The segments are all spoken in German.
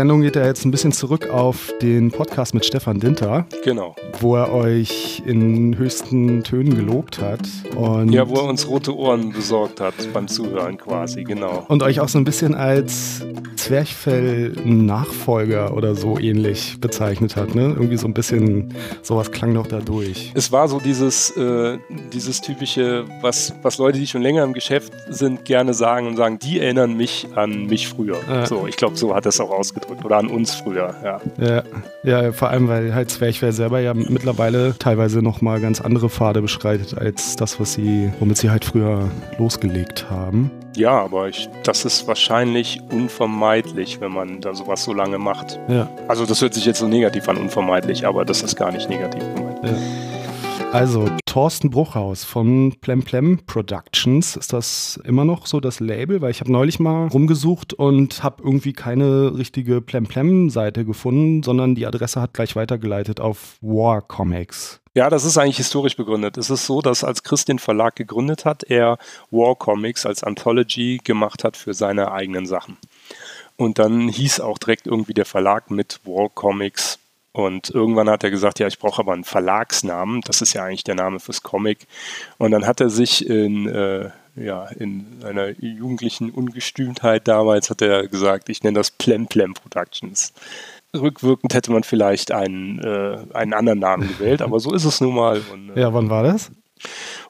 Sendung geht ja jetzt ein bisschen zurück auf den Podcast mit Stefan Dinter. Genau. Wo er euch in höchsten Tönen gelobt hat. Und ja, wo er uns rote Ohren besorgt hat beim Zuhören quasi, genau. Und euch auch so ein bisschen als Zwerchfell-Nachfolger oder so ähnlich bezeichnet hat. Ne? Irgendwie so ein bisschen, sowas klang doch da durch. Es war so dieses, äh, dieses typische, was, was Leute, die schon länger im Geschäft sind, gerne sagen und sagen, die erinnern mich an mich früher. Ja. So, ich glaube, so hat es auch ausgedrückt. Oder an uns früher, ja. Ja, ja vor allem, weil halt Zwerchfell selber ja mittlerweile teilweise nochmal ganz andere Pfade beschreitet, als das, was sie, womit sie halt früher losgelegt haben. Ja, aber ich, das ist wahrscheinlich unvermeidlich, wenn man da sowas so lange macht. Ja. Also das hört sich jetzt so negativ an, unvermeidlich, aber das ist gar nicht negativ gemeint. Ja. Also, Thorsten Bruchhaus von Plemplem Productions. Ist das immer noch so das Label? Weil ich habe neulich mal rumgesucht und habe irgendwie keine richtige Plemplem-Seite gefunden, sondern die Adresse hat gleich weitergeleitet auf War Comics. Ja, das ist eigentlich historisch begründet. Es ist so, dass als Chris den Verlag gegründet hat, er War Comics als Anthology gemacht hat für seine eigenen Sachen. Und dann hieß auch direkt irgendwie der Verlag mit War Comics und irgendwann hat er gesagt, ja, ich brauche aber einen Verlagsnamen. Das ist ja eigentlich der Name fürs Comic. Und dann hat er sich in, äh, ja, in einer jugendlichen Ungestümtheit damals, hat er gesagt, ich nenne das Plem Plem Productions. Rückwirkend hätte man vielleicht einen, äh, einen anderen Namen gewählt, aber so ist es nun mal. Und, äh, ja, wann war das?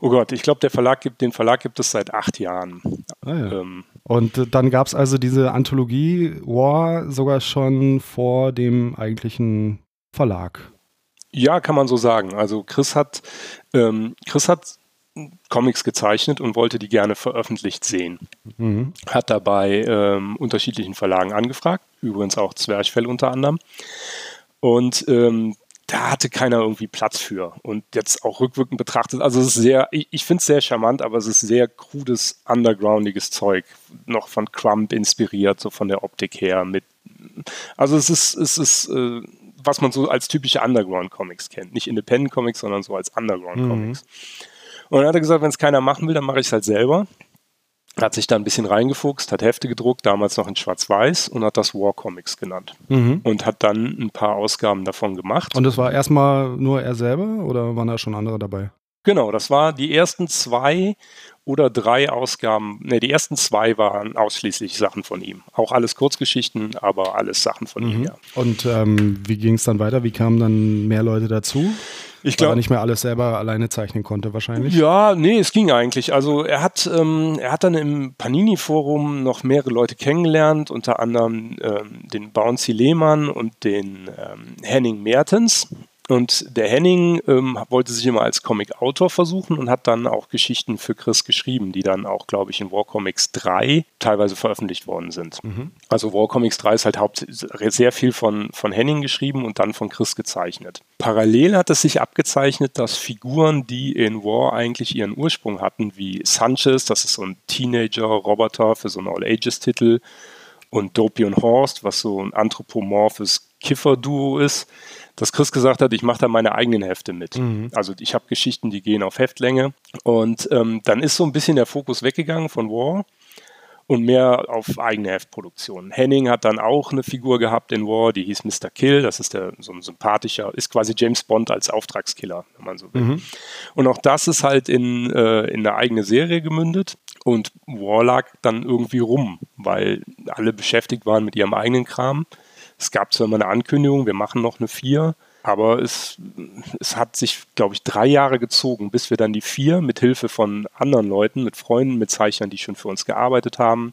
Oh Gott, ich glaube, der Verlag gibt, den Verlag gibt es seit acht Jahren. Ah, ja. ähm, und dann gab es also diese Anthologie War sogar schon vor dem eigentlichen Verlag. Ja, kann man so sagen. Also Chris hat, ähm, Chris hat Comics gezeichnet und wollte die gerne veröffentlicht sehen. Mhm. Hat dabei ähm, unterschiedlichen Verlagen angefragt, übrigens auch Zwerchfell unter anderem. Und ähm, da hatte keiner irgendwie Platz für. Und jetzt auch rückwirkend betrachtet, also es ist sehr, ich, ich finde es sehr charmant, aber es ist sehr krudes, undergroundiges Zeug, noch von Crump inspiriert, so von der Optik her. Mit, also es ist, es ist äh, was man so als typische Underground-Comics kennt. Nicht Independent-Comics, sondern so als Underground-Comics. Mhm. Und dann hat er gesagt, wenn es keiner machen will, dann mache ich es halt selber. Hat sich da ein bisschen reingefuchst, hat Hefte gedruckt, damals noch in Schwarz-Weiß und hat das War Comics genannt. Mhm. Und hat dann ein paar Ausgaben davon gemacht. Und das war erstmal nur er selber oder waren da schon andere dabei? Genau, das war die ersten zwei oder drei Ausgaben. Ne, die ersten zwei waren ausschließlich Sachen von ihm. Auch alles Kurzgeschichten, aber alles Sachen von mhm. ihm, ja. Und ähm, wie ging es dann weiter? Wie kamen dann mehr Leute dazu? Ich glaube, nicht mehr alles selber alleine zeichnen konnte, wahrscheinlich. Ja, nee, es ging eigentlich. Also er hat, ähm, er hat dann im Panini-Forum noch mehrere Leute kennengelernt, unter anderem ähm, den Bouncy Lehmann und den ähm, Henning Mertens. Und der Henning ähm, wollte sich immer als Comic-Autor versuchen und hat dann auch Geschichten für Chris geschrieben, die dann auch, glaube ich, in War Comics 3 teilweise veröffentlicht worden sind. Mhm. Also War Comics 3 ist halt haupt sehr viel von, von Henning geschrieben und dann von Chris gezeichnet. Parallel hat es sich abgezeichnet, dass Figuren, die in War eigentlich ihren Ursprung hatten, wie Sanchez, das ist so ein Teenager-Roboter für so einen All-Ages-Titel, und Dopey und Horst, was so ein anthropomorphes Kiffer-Duo ist, dass Chris gesagt hat, ich mache da meine eigenen Hefte mit. Mhm. Also ich habe Geschichten, die gehen auf Heftlänge. Und ähm, dann ist so ein bisschen der Fokus weggegangen von War und mehr auf eigene Heftproduktion. Henning hat dann auch eine Figur gehabt in War, die hieß Mr. Kill. Das ist der, so ein sympathischer, ist quasi James Bond als Auftragskiller, wenn man so will. Mhm. Und auch das ist halt in, äh, in eine eigene Serie gemündet. Und War lag dann irgendwie rum, weil alle beschäftigt waren mit ihrem eigenen Kram. Es gab zwar immer eine Ankündigung, wir machen noch eine vier, aber es, es hat sich, glaube ich, drei Jahre gezogen, bis wir dann die vier mit Hilfe von anderen Leuten, mit Freunden, mit Zeichnern, die schon für uns gearbeitet haben,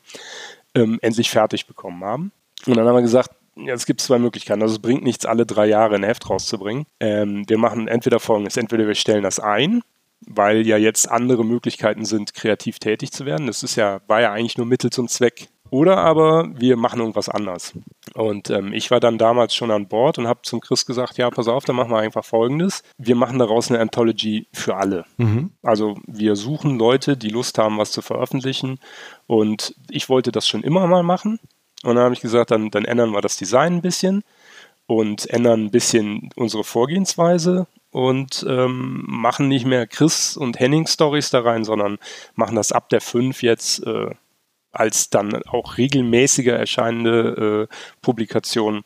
ähm, endlich fertig bekommen haben. Und dann haben wir gesagt, ja, es gibt zwei Möglichkeiten. Also es bringt nichts, alle drei Jahre ein Heft rauszubringen. Ähm, wir machen entweder folgendes, entweder wir stellen das ein, weil ja jetzt andere Möglichkeiten sind, kreativ tätig zu werden. Das ist ja, war ja eigentlich nur Mittel zum Zweck oder aber wir machen irgendwas anders. Und ähm, ich war dann damals schon an Bord und habe zum Chris gesagt, ja, pass auf, dann machen wir einfach Folgendes. Wir machen daraus eine Anthology für alle. Mhm. Also wir suchen Leute, die Lust haben, was zu veröffentlichen. Und ich wollte das schon immer mal machen. Und dann habe ich gesagt, dann, dann ändern wir das Design ein bisschen und ändern ein bisschen unsere Vorgehensweise und ähm, machen nicht mehr Chris und Henning Stories da rein, sondern machen das ab der 5 jetzt äh, als dann auch regelmäßiger erscheinende äh, Publikation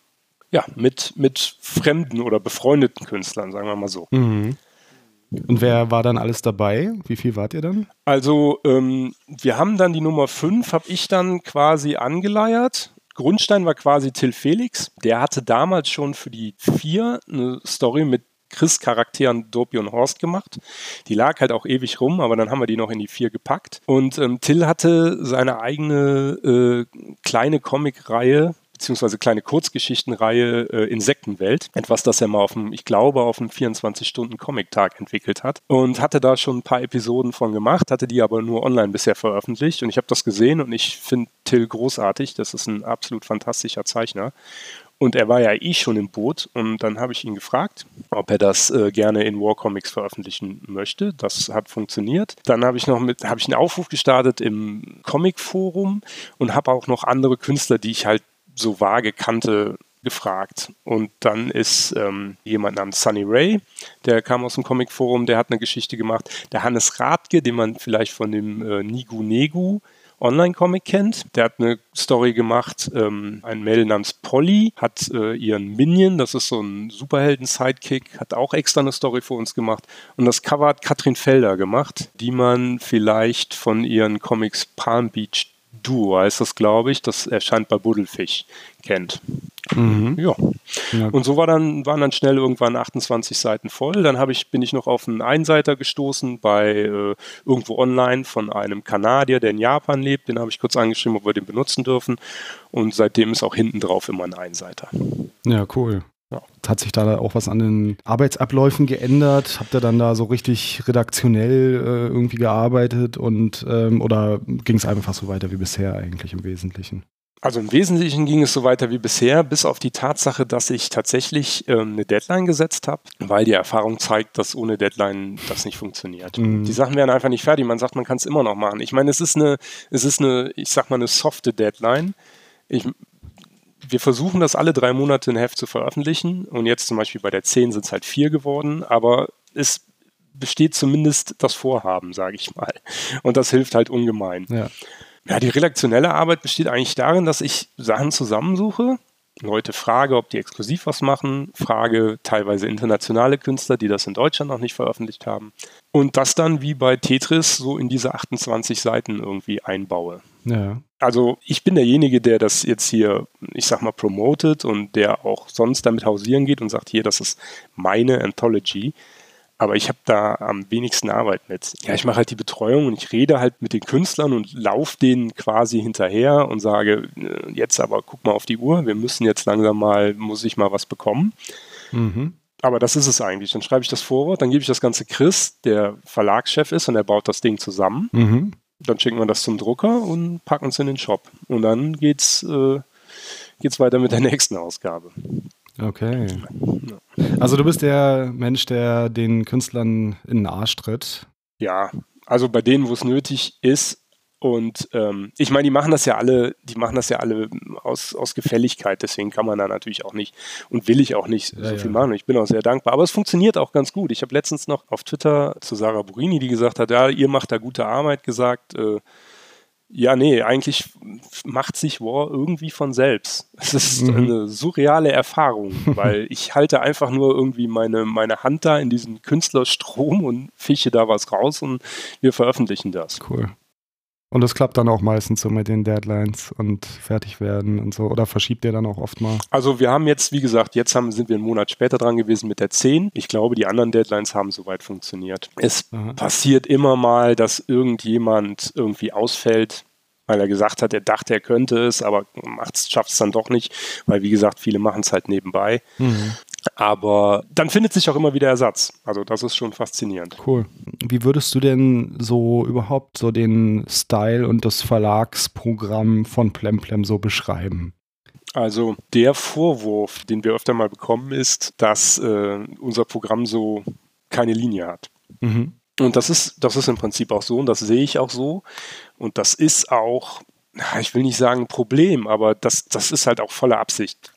ja, mit, mit fremden oder befreundeten Künstlern, sagen wir mal so. Mhm. Und wer war dann alles dabei? Wie viel wart ihr dann? Also ähm, wir haben dann die Nummer 5, habe ich dann quasi angeleiert. Grundstein war quasi Till Felix. Der hatte damals schon für die 4 eine Story mit Chris-Charakteren Dopey und Horst gemacht. Die lag halt auch ewig rum, aber dann haben wir die noch in die 4 gepackt. Und ähm, Till hatte seine eigene äh, kleine Comic-Reihe, beziehungsweise kleine Kurzgeschichtenreihe äh, Insektenwelt. Etwas, das er mal auf dem, ich glaube, auf dem 24-Stunden-Comic-Tag entwickelt hat. Und hatte da schon ein paar Episoden von gemacht, hatte die aber nur online bisher veröffentlicht. Und ich habe das gesehen und ich finde Till großartig. Das ist ein absolut fantastischer Zeichner. Und er war ja eh schon im Boot und dann habe ich ihn gefragt, ob er das äh, gerne in War Comics veröffentlichen möchte. Das hat funktioniert. Dann habe ich noch mit, habe ich einen Aufruf gestartet im Comic Forum und habe auch noch andere Künstler, die ich halt so vage kannte, gefragt. Und dann ist ähm, jemand namens Sunny Ray, der kam aus dem Comic-Forum, der hat eine Geschichte gemacht. Der Hannes Radke, den man vielleicht von dem äh, Nigu Negu Online-Comic kennt. Der hat eine Story gemacht. Ähm, ein Mädel namens Polly hat äh, ihren Minion, das ist so ein Superhelden-Sidekick, hat auch extra eine Story für uns gemacht. Und das Cover hat Katrin Felder gemacht, die man vielleicht von ihren Comics Palm Beach Duo heißt das, glaube ich. Das erscheint bei Buddelfisch, kennt. Mhm. Ja. ja. Und so war dann, waren dann schnell irgendwann 28 Seiten voll. Dann ich, bin ich noch auf einen Einseiter gestoßen bei äh, irgendwo online von einem Kanadier, der in Japan lebt. Den habe ich kurz angeschrieben, ob wir den benutzen dürfen. Und seitdem ist auch hinten drauf immer ein Einseiter. Ja, cool. Ja. Hat sich da auch was an den Arbeitsabläufen geändert? Habt ihr dann da so richtig redaktionell äh, irgendwie gearbeitet und ähm, oder ging es einfach so weiter wie bisher eigentlich im Wesentlichen? Also im Wesentlichen ging es so weiter wie bisher, bis auf die Tatsache, dass ich tatsächlich ähm, eine Deadline gesetzt habe, weil die Erfahrung zeigt, dass ohne Deadline das nicht funktioniert. Mhm. Die Sachen werden einfach nicht fertig. Man sagt, man kann es immer noch machen. Ich meine, es ist eine, es ist eine, ich sag mal, eine softe Deadline. Ich wir versuchen das alle drei Monate ein Heft zu veröffentlichen und jetzt zum Beispiel bei der 10 sind es halt vier geworden, aber es besteht zumindest das Vorhaben, sage ich mal. Und das hilft halt ungemein. Ja. ja, die redaktionelle Arbeit besteht eigentlich darin, dass ich Sachen zusammensuche, Leute frage, ob die exklusiv was machen, frage teilweise internationale Künstler, die das in Deutschland noch nicht veröffentlicht haben und das dann wie bei Tetris so in diese 28 Seiten irgendwie einbaue. Ja. Also ich bin derjenige, der das jetzt hier, ich sag mal, promotet und der auch sonst damit hausieren geht und sagt, hier, das ist meine Anthology. Aber ich habe da am wenigsten Arbeit mit. Ja, ich mache halt die Betreuung und ich rede halt mit den Künstlern und laufe denen quasi hinterher und sage, äh, jetzt aber guck mal auf die Uhr, wir müssen jetzt langsam mal, muss ich mal was bekommen. Mhm. Aber das ist es eigentlich. Dann schreibe ich das Vorwort, dann gebe ich das Ganze Chris, der Verlagschef ist und er baut das Ding zusammen. Mhm. Dann schicken wir das zum Drucker und packen es in den Shop. Und dann geht's, äh, geht's weiter mit der nächsten Ausgabe. Okay. Also du bist der Mensch, der den Künstlern in den Arsch tritt. Ja, also bei denen, wo es nötig ist, und ähm, ich meine, die machen das ja alle, die machen das ja alle aus, aus Gefälligkeit, deswegen kann man da natürlich auch nicht und will ich auch nicht ja, so viel ja. machen. Ich bin auch sehr dankbar. Aber es funktioniert auch ganz gut. Ich habe letztens noch auf Twitter zu Sarah Burini, die gesagt hat, ja, ihr macht da gute Arbeit, gesagt, äh, ja, nee, eigentlich macht sich War irgendwie von selbst. Es ist mhm. eine surreale Erfahrung, weil ich halte einfach nur irgendwie meine, meine Hand da in diesen Künstlerstrom und fische da was raus und wir veröffentlichen das. Cool. Und das klappt dann auch meistens so mit den Deadlines und fertig werden und so. Oder verschiebt ihr dann auch oft mal? Also wir haben jetzt, wie gesagt, jetzt haben, sind wir einen Monat später dran gewesen mit der 10. Ich glaube, die anderen Deadlines haben soweit funktioniert. Es Aha. passiert immer mal, dass irgendjemand irgendwie ausfällt weil er gesagt hat, er dachte, er könnte es, aber schafft es dann doch nicht, weil wie gesagt, viele machen es halt nebenbei. Mhm. Aber dann findet sich auch immer wieder Ersatz. Also das ist schon faszinierend. Cool. Wie würdest du denn so überhaupt so den Style und das Verlagsprogramm von Plemplem so beschreiben? Also der Vorwurf, den wir öfter mal bekommen, ist, dass äh, unser Programm so keine Linie hat. Mhm. Und das ist, das ist im Prinzip auch so und das sehe ich auch so. Und das ist auch, ich will nicht sagen Problem, aber das, das ist halt auch voller Absicht.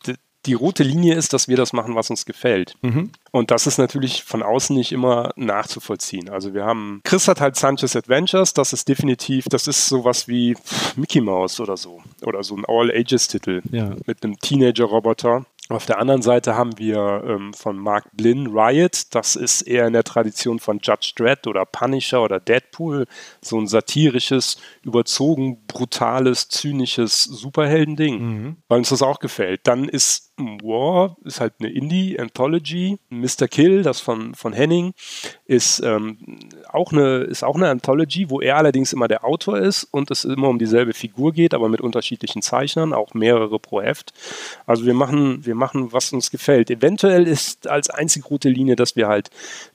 Die rote Linie ist, dass wir das machen, was uns gefällt. Mhm. Und das ist natürlich von außen nicht immer nachzuvollziehen. Also wir haben, Chris hat halt Sanchez Adventures, das ist definitiv, das ist sowas wie Mickey Mouse oder so. Oder so ein All-Ages-Titel ja. mit einem Teenager-Roboter. Auf der anderen Seite haben wir ähm, von Mark Blinn Riot. Das ist eher in der Tradition von Judge Dredd oder Punisher oder Deadpool. So ein satirisches, überzogen, brutales, zynisches Superheldending, mhm. weil uns das auch gefällt. Dann ist War, ist halt eine Indie-Anthology. Mr. Kill, das von, von Henning, ist, ähm, auch eine, ist auch eine Anthology, wo er allerdings immer der Autor ist und es immer um dieselbe Figur geht, aber mit unterschiedlichen Zeichnern, auch mehrere pro Heft. Also wir machen, wir machen, was uns gefällt. Eventuell ist als einzige rote Linie, dass wir halt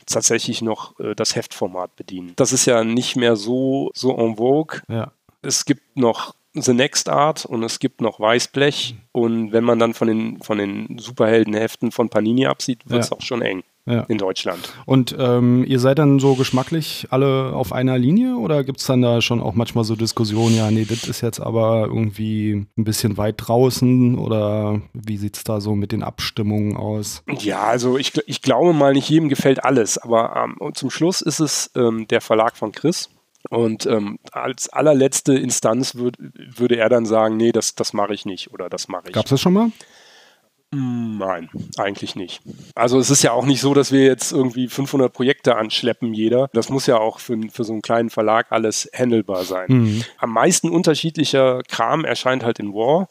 tatsächlich noch äh, das Heftformat bedienen. Das ist ja nicht mehr so, so en vogue. Ja. Es gibt noch The Next Art und es gibt noch Weißblech. Und wenn man dann von den, von den Superheldenheften von Panini absieht, wird es ja. auch schon eng ja. in Deutschland. Und ähm, ihr seid dann so geschmacklich alle auf einer Linie oder gibt es dann da schon auch manchmal so Diskussionen, ja, nee, das ist jetzt aber irgendwie ein bisschen weit draußen oder wie sieht es da so mit den Abstimmungen aus? Ja, also ich, ich glaube mal, nicht jedem gefällt alles, aber ähm, zum Schluss ist es ähm, der Verlag von Chris und ähm, als allerletzte Instanz würd, würde er dann sagen, nee, das, das mache ich nicht oder das mache ich. Gab es das schon mal? Nein, eigentlich nicht. Also es ist ja auch nicht so, dass wir jetzt irgendwie 500 Projekte anschleppen, jeder. Das muss ja auch für, für so einen kleinen Verlag alles handelbar sein. Mhm. Am meisten unterschiedlicher Kram erscheint halt in War.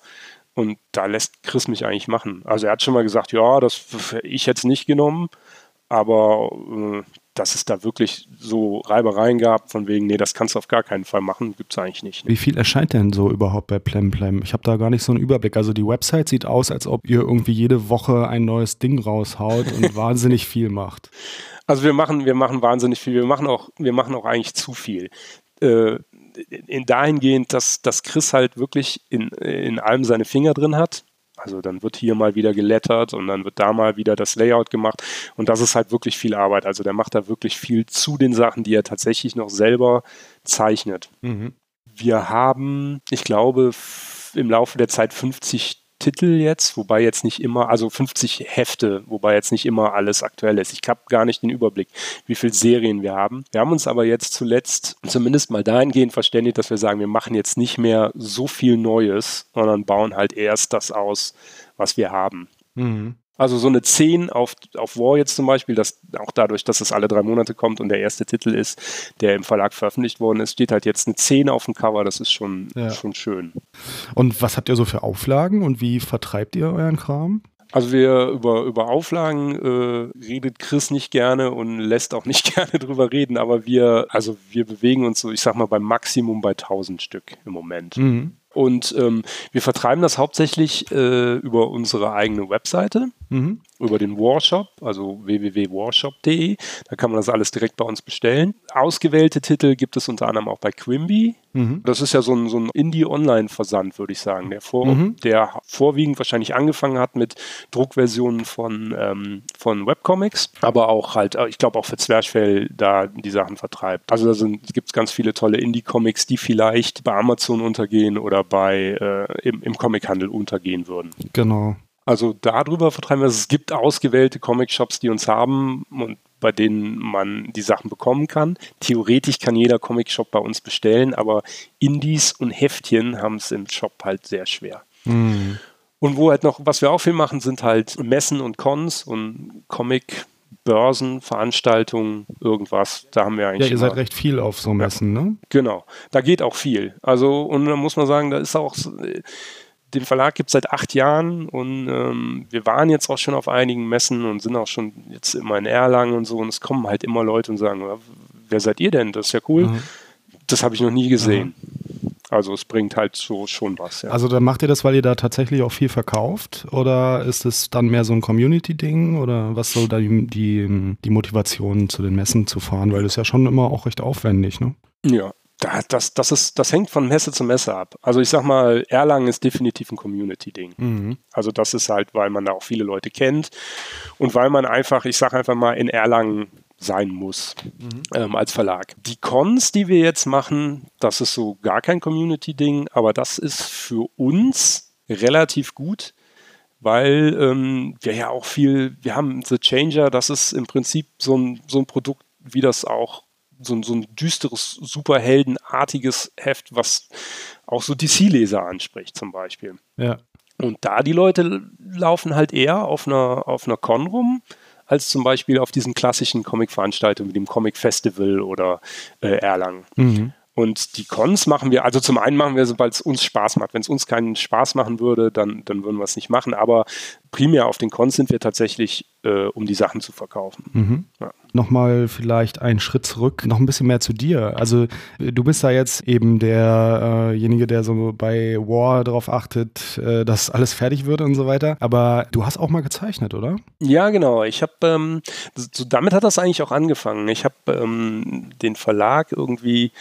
Und da lässt Chris mich eigentlich machen. Also er hat schon mal gesagt, ja, das ich jetzt nicht genommen, aber äh, dass es da wirklich so Reibereien gab, von wegen, nee, das kannst du auf gar keinen Fall machen, gibt es eigentlich nicht. Wie viel erscheint denn so überhaupt bei Plemplem? Ich habe da gar nicht so einen Überblick. Also die Website sieht aus, als ob ihr irgendwie jede Woche ein neues Ding raushaut und wahnsinnig viel macht. Also wir machen, wir machen wahnsinnig viel. Wir machen auch, wir machen auch eigentlich zu viel. Äh, in dahingehend, dass, dass Chris halt wirklich in, in allem seine Finger drin hat. Also dann wird hier mal wieder gelettert und dann wird da mal wieder das Layout gemacht und das ist halt wirklich viel Arbeit. Also der macht da wirklich viel zu den Sachen, die er tatsächlich noch selber zeichnet. Mhm. Wir haben, ich glaube, im Laufe der Zeit 50 Titel jetzt, wobei jetzt nicht immer, also 50 Hefte, wobei jetzt nicht immer alles aktuell ist. Ich habe gar nicht den Überblick, wie viele Serien wir haben. Wir haben uns aber jetzt zuletzt zumindest mal dahingehend verständigt, dass wir sagen, wir machen jetzt nicht mehr so viel Neues, sondern bauen halt erst das aus, was wir haben. Mhm. Also so eine 10 auf, auf War jetzt zum Beispiel, das, auch dadurch, dass es alle drei Monate kommt und der erste Titel ist, der im Verlag veröffentlicht worden ist, steht halt jetzt eine 10 auf dem Cover, das ist schon, ja. schon schön. Und was habt ihr so für Auflagen und wie vertreibt ihr euren Kram? Also wir über, über Auflagen äh, redet Chris nicht gerne und lässt auch nicht gerne drüber reden, aber wir, also wir bewegen uns so, ich sag mal, beim Maximum bei 1000 Stück im Moment. Mhm. Und ähm, wir vertreiben das hauptsächlich äh, über unsere eigene Webseite, mhm. über den Warshop, also www.warshop.de. Da kann man das alles direkt bei uns bestellen. Ausgewählte Titel gibt es unter anderem auch bei Quimby. Mhm. Das ist ja so ein, so ein Indie-Online-Versand, würde ich sagen, der, vor, mhm. der vorwiegend wahrscheinlich angefangen hat mit Druckversionen von, ähm, von Webcomics, aber auch halt, äh, ich glaube auch für Zwerchfell da die Sachen vertreibt. Also da gibt es ganz viele tolle Indie-Comics, die vielleicht bei Amazon untergehen oder bei äh, im, im Comichandel untergehen würden. Genau. Also darüber vertreiben wir es. Es gibt ausgewählte Comic-Shops, die uns haben und bei denen man die Sachen bekommen kann. Theoretisch kann jeder Comic-Shop bei uns bestellen, aber Indies und Heftchen haben es im Shop halt sehr schwer. Mhm. Und wo halt noch, was wir auch viel machen, sind halt Messen und Cons und Comic. Börsen, Veranstaltungen, irgendwas. Da haben wir eigentlich. Ja, ihr seid recht viel auf so Messen, ja, ne? Genau. Da geht auch viel. Also, und da muss man sagen, da ist auch. Den Verlag gibt es seit acht Jahren und ähm, wir waren jetzt auch schon auf einigen Messen und sind auch schon jetzt immer in Erlangen und so und es kommen halt immer Leute und sagen, wer seid ihr denn? Das ist ja cool. Mhm. Das habe ich noch nie gesehen. Mhm. Also es bringt halt so schon was. Ja. Also dann macht ihr das, weil ihr da tatsächlich auch viel verkauft oder ist es dann mehr so ein Community-Ding oder was soll da die, die, die Motivation zu den Messen zu fahren? Weil das ist ja schon immer auch recht aufwendig, ne? Ja, das, das, ist, das hängt von Messe zu Messe ab. Also ich sag mal, Erlangen ist definitiv ein Community-Ding. Mhm. Also das ist halt, weil man da auch viele Leute kennt und weil man einfach, ich sag einfach mal, in Erlangen sein muss mhm. ähm, als Verlag. Die Cons, die wir jetzt machen, das ist so gar kein Community-Ding, aber das ist für uns relativ gut, weil ähm, wir ja auch viel, wir haben The Changer, das ist im Prinzip so ein, so ein Produkt, wie das auch so ein, so ein düsteres, superheldenartiges Heft, was auch so DC-Leser anspricht zum Beispiel. Ja. Und da die Leute laufen halt eher auf einer, auf einer Con rum, als zum Beispiel auf diesen klassischen Comic-Veranstaltungen wie dem Comic Festival oder äh, Erlangen. Mhm. Und die Cons machen wir, also zum einen machen wir, sobald es uns Spaß macht. Wenn es uns keinen Spaß machen würde, dann, dann würden wir es nicht machen. Aber primär auf den Cons sind wir tatsächlich, äh, um die Sachen zu verkaufen. Mhm. Ja. Nochmal vielleicht einen Schritt zurück, noch ein bisschen mehr zu dir. Also du bist da jetzt eben derjenige, äh der so bei War darauf achtet, äh, dass alles fertig wird und so weiter. Aber du hast auch mal gezeichnet, oder? Ja, genau. Ich habe, ähm, so, damit hat das eigentlich auch angefangen. Ich habe ähm, den Verlag irgendwie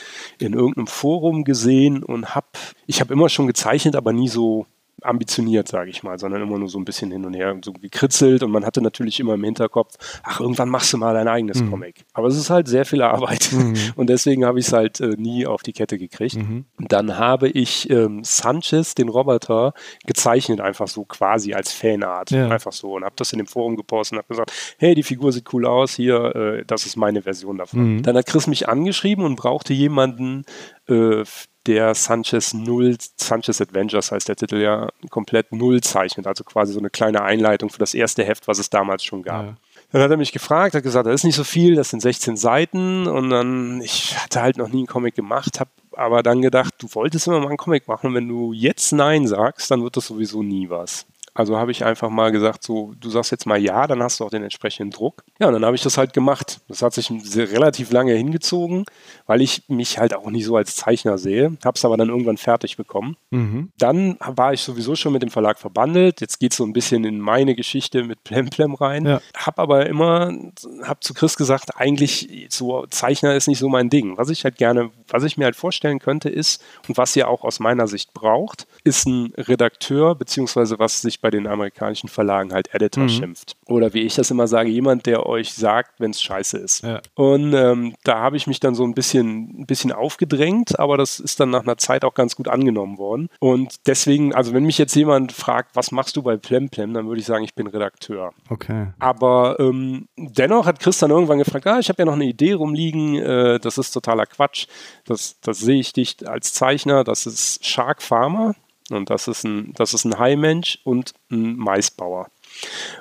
in irgendeinem Forum gesehen und habe, ich habe immer schon gezeichnet, aber nie so ambitioniert, sage ich mal, sondern immer nur so ein bisschen hin und her so gekritzelt und man hatte natürlich immer im Hinterkopf, ach, irgendwann machst du mal dein eigenes mhm. Comic. Aber es ist halt sehr viel Arbeit mhm. und deswegen habe ich es halt äh, nie auf die Kette gekriegt. Mhm. Dann habe ich ähm, Sanchez, den Roboter, gezeichnet, einfach so quasi als Fanart, ja. einfach so und habe das in dem Forum gepostet und habe gesagt, hey, die Figur sieht cool aus, hier, äh, das ist meine Version davon. Mhm. Dann hat Chris mich angeschrieben und brauchte jemanden, äh, der Sanchez Null, Sanchez Adventures heißt der Titel ja, komplett Null zeichnet, also quasi so eine kleine Einleitung für das erste Heft, was es damals schon gab. Ja. Dann hat er mich gefragt, hat gesagt, das ist nicht so viel, das sind 16 Seiten und dann, ich hatte halt noch nie einen Comic gemacht, habe aber dann gedacht, du wolltest immer mal einen Comic machen und wenn du jetzt Nein sagst, dann wird das sowieso nie was. Also habe ich einfach mal gesagt, so, du sagst jetzt mal ja, dann hast du auch den entsprechenden Druck. Ja, und dann habe ich das halt gemacht. Das hat sich relativ lange hingezogen, weil ich mich halt auch nicht so als Zeichner sehe. Habe es aber dann irgendwann fertig bekommen. Mhm. Dann war ich sowieso schon mit dem Verlag verbandelt. Jetzt geht es so ein bisschen in meine Geschichte mit Plemplem rein. Ja. Habe aber immer, habe zu Chris gesagt, eigentlich so Zeichner ist nicht so mein Ding. Was ich halt gerne, was ich mir halt vorstellen könnte ist und was ihr auch aus meiner Sicht braucht, ist ein Redakteur, beziehungsweise was sich bei bei den amerikanischen Verlagen halt Editor mhm. schimpft. Oder wie ich das immer sage, jemand, der euch sagt, wenn es scheiße ist. Ja. Und ähm, da habe ich mich dann so ein bisschen, ein bisschen aufgedrängt, aber das ist dann nach einer Zeit auch ganz gut angenommen worden. Und deswegen, also wenn mich jetzt jemand fragt, was machst du bei Plemplem, dann würde ich sagen, ich bin Redakteur. Okay. Aber ähm, dennoch hat Chris dann irgendwann gefragt, ah, ich habe ja noch eine Idee rumliegen, äh, das ist totaler Quatsch. Das, das sehe ich dich als Zeichner, das ist Shark Farmer. Und das ist ein, das ist ein Haimensch und ein Maisbauer.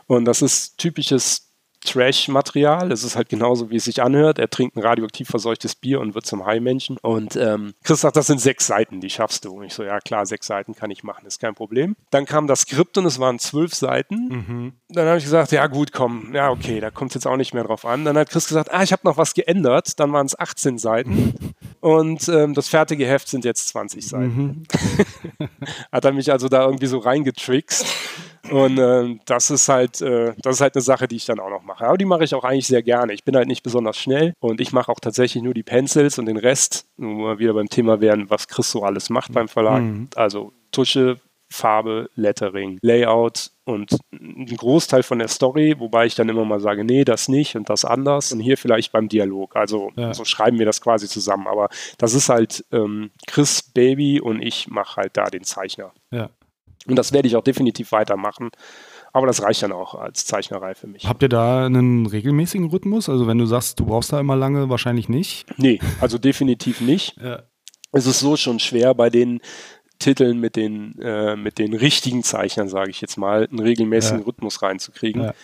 Und das ist typisches Trash-Material. Es ist halt genauso, wie es sich anhört. Er trinkt ein radioaktiv verseuchtes Bier und wird zum Haimenschen. Und ähm, Chris sagt, das sind sechs Seiten, die schaffst du. Und ich so, ja klar, sechs Seiten kann ich machen, ist kein Problem. Dann kam das Skript und es waren zwölf Seiten. Mhm. Dann habe ich gesagt, ja gut, komm, ja okay, da kommt es jetzt auch nicht mehr drauf an. Dann hat Chris gesagt, ah, ich habe noch was geändert. Dann waren es 18 Seiten. Und ähm, das fertige Heft sind jetzt 20 Seiten. Mhm. Hat er mich also da irgendwie so reingetrickst. Und äh, das ist halt, äh, das ist halt eine Sache, die ich dann auch noch mache. Aber die mache ich auch eigentlich sehr gerne. Ich bin halt nicht besonders schnell und ich mache auch tatsächlich nur die Pencils und den Rest, wo wir wieder beim Thema werden, was Chris so alles macht beim Verlag. Mhm. Also Tusche, Farbe, Lettering, Layout und ein Großteil von der Story, wobei ich dann immer mal sage, nee, das nicht und das anders und hier vielleicht beim Dialog. Also ja. so schreiben wir das quasi zusammen. Aber das ist halt ähm, Chris Baby und ich mache halt da den Zeichner. Ja. Und das werde ich auch definitiv weitermachen. Aber das reicht dann auch als Zeichnerei für mich. Habt ihr da einen regelmäßigen Rhythmus? Also wenn du sagst, du brauchst da immer lange, wahrscheinlich nicht? Nee, also definitiv nicht. Ja. Es ist so schon schwer bei den Titeln mit den, äh, mit den richtigen Zeichnern, sage ich jetzt mal, einen regelmäßigen ja. Rhythmus reinzukriegen. Ja.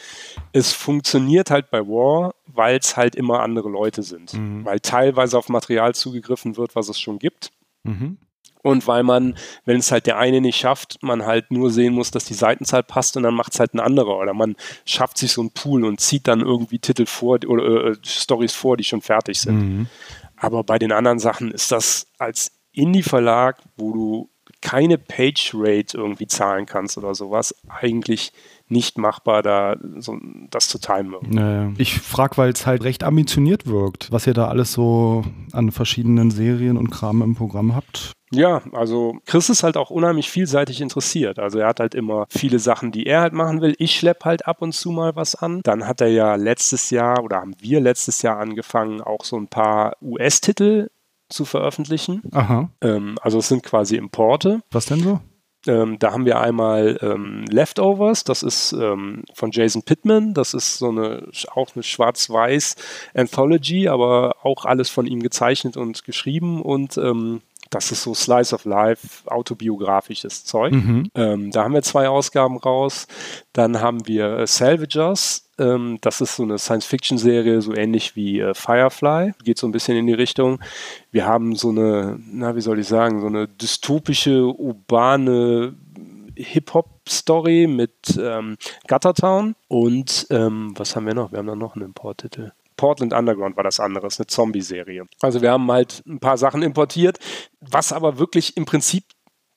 Es funktioniert halt bei War, weil es halt immer andere Leute sind. Mhm. Weil teilweise auf Material zugegriffen wird, was es schon gibt. Mhm. Und weil man, wenn es halt der eine nicht schafft, man halt nur sehen muss, dass die Seitenzahl passt und dann macht es halt ein anderer. Oder man schafft sich so einen Pool und zieht dann irgendwie Titel vor oder äh, Stories vor, die schon fertig sind. Mhm. Aber bei den anderen Sachen ist das als Indie-Verlag, wo du keine Page-Rate irgendwie zahlen kannst oder sowas, eigentlich nicht machbar, da so, das zu timen. Naja. Ich frage, weil es halt recht ambitioniert wirkt, was ihr da alles so an verschiedenen Serien und Kram im Programm habt. Ja, also Chris ist halt auch unheimlich vielseitig interessiert. Also er hat halt immer viele Sachen, die er halt machen will. Ich schleppe halt ab und zu mal was an. Dann hat er ja letztes Jahr oder haben wir letztes Jahr angefangen, auch so ein paar US-Titel zu veröffentlichen. Aha. Ähm, also es sind quasi Importe. Was denn so? Ähm, da haben wir einmal ähm, Leftovers, das ist ähm, von Jason Pittman, das ist so eine auch eine schwarz-weiß Anthology, aber auch alles von ihm gezeichnet und geschrieben und ähm, das ist so Slice of Life, autobiografisches Zeug. Mhm. Ähm, da haben wir zwei Ausgaben raus. Dann haben wir äh, Salvagers. Ähm, das ist so eine Science-Fiction-Serie, so ähnlich wie äh, Firefly. Geht so ein bisschen in die Richtung. Wir haben so eine, na, wie soll ich sagen, so eine dystopische, urbane Hip-Hop-Story mit ähm, Guttertown. Und ähm, was haben wir noch? Wir haben da noch einen Importtitel. Portland Underground war das andere, eine Zombie-Serie. Also wir haben halt ein paar Sachen importiert, was aber wirklich im Prinzip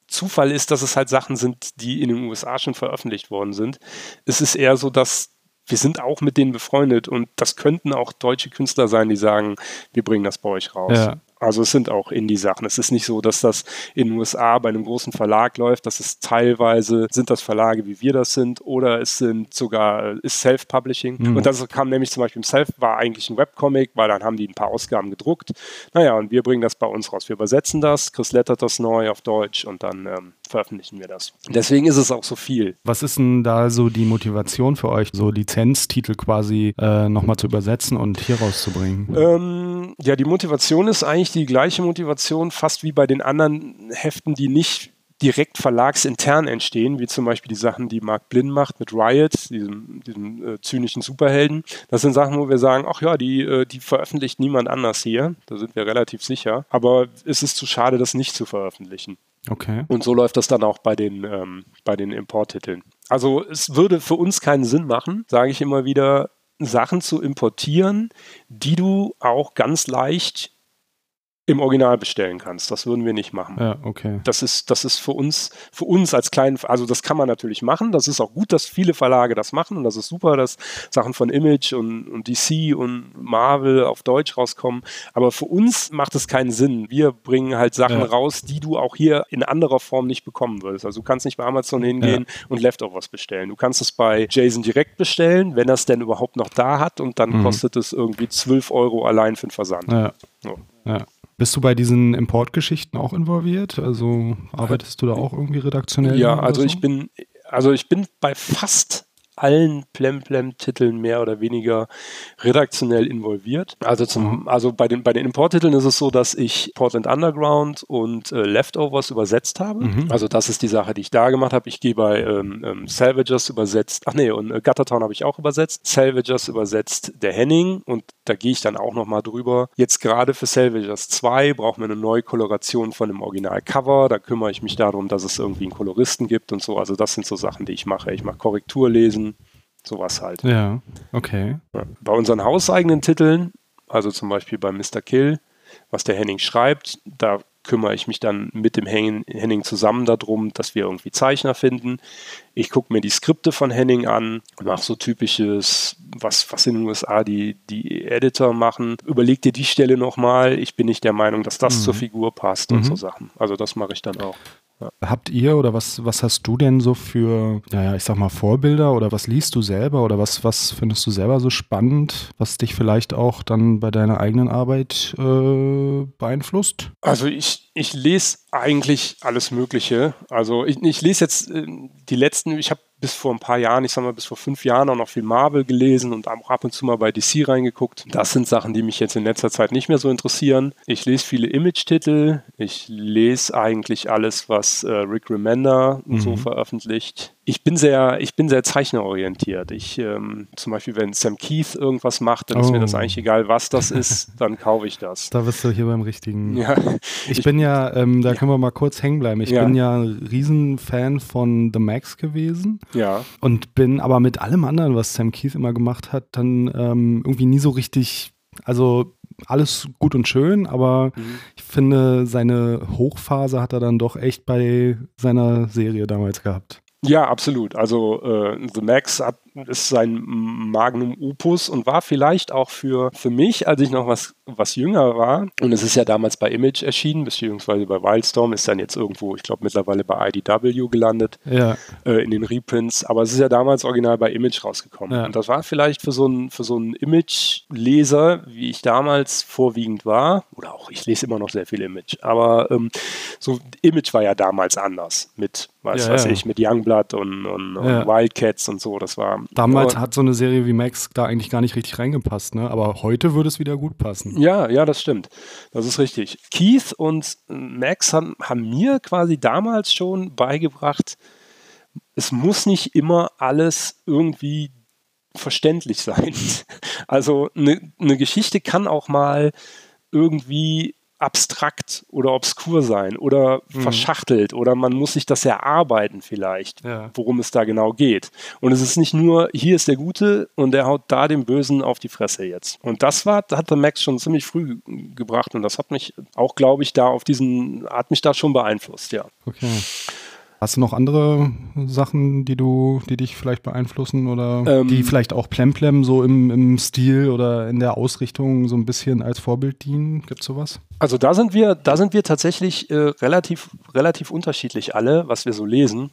Zufall ist, dass es halt Sachen sind, die in den USA schon veröffentlicht worden sind. Es ist eher so, dass wir sind auch mit denen befreundet und das könnten auch deutsche Künstler sein, die sagen, wir bringen das bei euch raus. Ja. Also es sind auch Indie-Sachen. Es ist nicht so, dass das in den USA bei einem großen Verlag läuft. Das ist teilweise, sind das Verlage, wie wir das sind, oder es sind sogar, ist Self-Publishing. Mhm. Und das kam nämlich zum Beispiel im Self, war eigentlich ein Webcomic, weil dann haben die ein paar Ausgaben gedruckt. Naja, und wir bringen das bei uns raus. Wir übersetzen das, Chris lettert das neu auf Deutsch und dann ähm, veröffentlichen wir das. Deswegen ist es auch so viel. Was ist denn da so die Motivation für euch, so Lizenztitel quasi äh, nochmal zu übersetzen und hier rauszubringen? Ähm, ja, die Motivation ist eigentlich die gleiche Motivation fast wie bei den anderen Heften, die nicht direkt verlagsintern entstehen, wie zum Beispiel die Sachen, die Mark Blinn macht mit Riot, diesem, diesem äh, zynischen Superhelden. Das sind Sachen, wo wir sagen, ach ja, die, äh, die veröffentlicht niemand anders hier. Da sind wir relativ sicher. Aber es ist zu schade, das nicht zu veröffentlichen. Okay. Und so läuft das dann auch bei den, ähm, bei den Importtiteln. Also es würde für uns keinen Sinn machen, sage ich immer wieder, Sachen zu importieren, die du auch ganz leicht im Original bestellen kannst. Das würden wir nicht machen. Ja, okay. Das ist, das ist für uns, für uns als kleinen, also das kann man natürlich machen. Das ist auch gut, dass viele Verlage das machen und das ist super, dass Sachen von Image und, und DC und Marvel auf Deutsch rauskommen. Aber für uns macht es keinen Sinn. Wir bringen halt Sachen ja. raus, die du auch hier in anderer Form nicht bekommen würdest. Also du kannst nicht bei Amazon hingehen ja. und Leftovers bestellen. Du kannst es bei Jason direkt bestellen, wenn er es denn überhaupt noch da hat und dann mhm. kostet es irgendwie 12 Euro allein für den Versand. Ja. So. ja. Bist du bei diesen Importgeschichten auch involviert? Also arbeitest du da auch irgendwie redaktionell? Ja, also so? ich bin, also ich bin bei fast allen Plemplem-Titeln mehr oder weniger redaktionell involviert. Also, zum, also bei den, bei den Importtiteln ist es so, dass ich Portland Underground und äh, Leftovers übersetzt habe. Mhm. Also das ist die Sache, die ich da gemacht habe. Ich gehe bei ähm, ähm, Salvagers übersetzt, ach nee, und äh, Guttertown habe ich auch übersetzt. Salvagers übersetzt der Henning und da gehe ich dann auch nochmal drüber. Jetzt gerade für Salvagers 2 brauchen wir eine neue Koloration von dem Originalcover. Da kümmere ich mich darum, dass es irgendwie einen Koloristen gibt und so. Also das sind so Sachen, die ich mache. Ich mache Korrekturlesen sowas halt. Ja, okay. Bei unseren hauseigenen Titeln, also zum Beispiel bei Mr. Kill, was der Henning schreibt, da kümmere ich mich dann mit dem Henning zusammen darum, dass wir irgendwie Zeichner finden. Ich gucke mir die Skripte von Henning an, mache so typisches, was, was in den USA die, die Editor machen. Überleg dir die Stelle nochmal. Ich bin nicht der Meinung, dass das mhm. zur Figur passt mhm. und so Sachen. Also das mache ich dann auch. Habt ihr oder was, was hast du denn so für, naja, ich sag mal, Vorbilder oder was liest du selber oder was, was findest du selber so spannend, was dich vielleicht auch dann bei deiner eigenen Arbeit äh, beeinflusst? Also ich, ich lese eigentlich alles Mögliche. Also ich, ich lese jetzt äh, die letzten, ich habe bis vor ein paar Jahren, ich sag mal bis vor fünf Jahren auch noch viel Marvel gelesen und auch ab und zu mal bei DC reingeguckt. Das sind Sachen, die mich jetzt in letzter Zeit nicht mehr so interessieren. Ich lese viele Image-Titel. Ich lese eigentlich alles, was äh, Rick Remender und mhm. so veröffentlicht ich bin sehr, ich bin sehr zeichnerorientiert. Ich, ähm, zum Beispiel, wenn Sam Keith irgendwas macht, dann oh. ist mir das oh. eigentlich egal, was das ist, dann kaufe ich das. Da bist du hier beim richtigen. Ja. Ich, ich bin ja, ähm, da ja. können wir mal kurz hängen bleiben. Ich ja. bin ja ein Riesenfan von The Max gewesen. Ja. Und bin aber mit allem anderen, was Sam Keith immer gemacht hat, dann ähm, irgendwie nie so richtig, also alles gut und schön, aber mhm. ich finde, seine Hochphase hat er dann doch echt bei seiner Serie damals gehabt. Ja, absolut. Also äh, The Max hat, ist sein Magnum Opus und war vielleicht auch für, für mich, als ich noch was, was jünger war, und es ist ja damals bei Image erschienen, beziehungsweise bei Wildstorm, ist dann jetzt irgendwo, ich glaube mittlerweile bei IDW gelandet, ja. äh, in den Reprints, aber es ist ja damals original bei Image rausgekommen. Ja. Und das war vielleicht für so einen so Image-Leser, wie ich damals vorwiegend war, oder auch ich lese immer noch sehr viel Image, aber ähm, so Image war ja damals anders mit Weiß, Ja, weiß ja. ich, mit Youngblood und, und, und Ja. Wildcats und so. Das war. Damals hat so eine Serie wie Max da eigentlich gar nicht richtig reingepasst, ne? Aber heute würde es wieder gut passen. Ja, ja, das stimmt. Das ist richtig. Keith und Max haben, haben mir quasi damals schon beigebracht, es muss nicht immer alles irgendwie verständlich sein. Also eine, eine Geschichte kann auch mal irgendwie abstrakt oder obskur sein oder verschachtelt oder man muss sich das erarbeiten vielleicht, Ja. worum es da genau geht. Und es ist nicht nur, hier ist der Gute und der haut da dem Bösen auf die Fresse jetzt. Und das war, hat der Max schon ziemlich früh gebracht und das hat mich auch, glaube ich, da auf diesen, hat mich da schon beeinflusst, ja. Okay. Hast du noch andere Sachen, die du, die dich vielleicht beeinflussen oder Ähm, die vielleicht auch Plemplem so im, im Stil oder in der Ausrichtung so ein bisschen als Vorbild dienen? Gibt es sowas? Also da sind wir, da sind wir tatsächlich äh, relativ, relativ unterschiedlich alle, was wir so lesen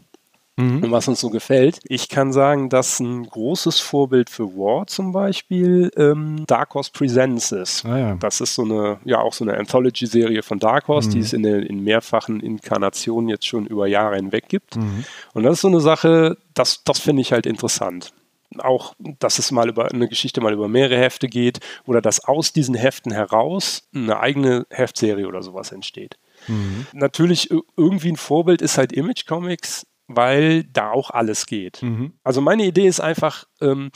und was uns so gefällt. Ich kann sagen, dass ein großes Vorbild für War zum Beispiel ähm, Dark Horse Presents ist. Ah ja. Das ist so eine, ja auch so eine Anthology-Serie von Dark Horse, die es in, der, in mehrfachen Inkarnationen jetzt schon über Jahre hinweg gibt. Und das ist so eine Sache, das, das finde ich halt interessant. Auch, dass es mal über eine Geschichte mal über mehrere Hefte geht oder dass aus diesen Heften heraus eine eigene Heftserie oder sowas entsteht. Natürlich ir- irgendwie ein Vorbild ist halt Image Comics, weil da auch alles geht. Also meine Idee ist einfach, ähm,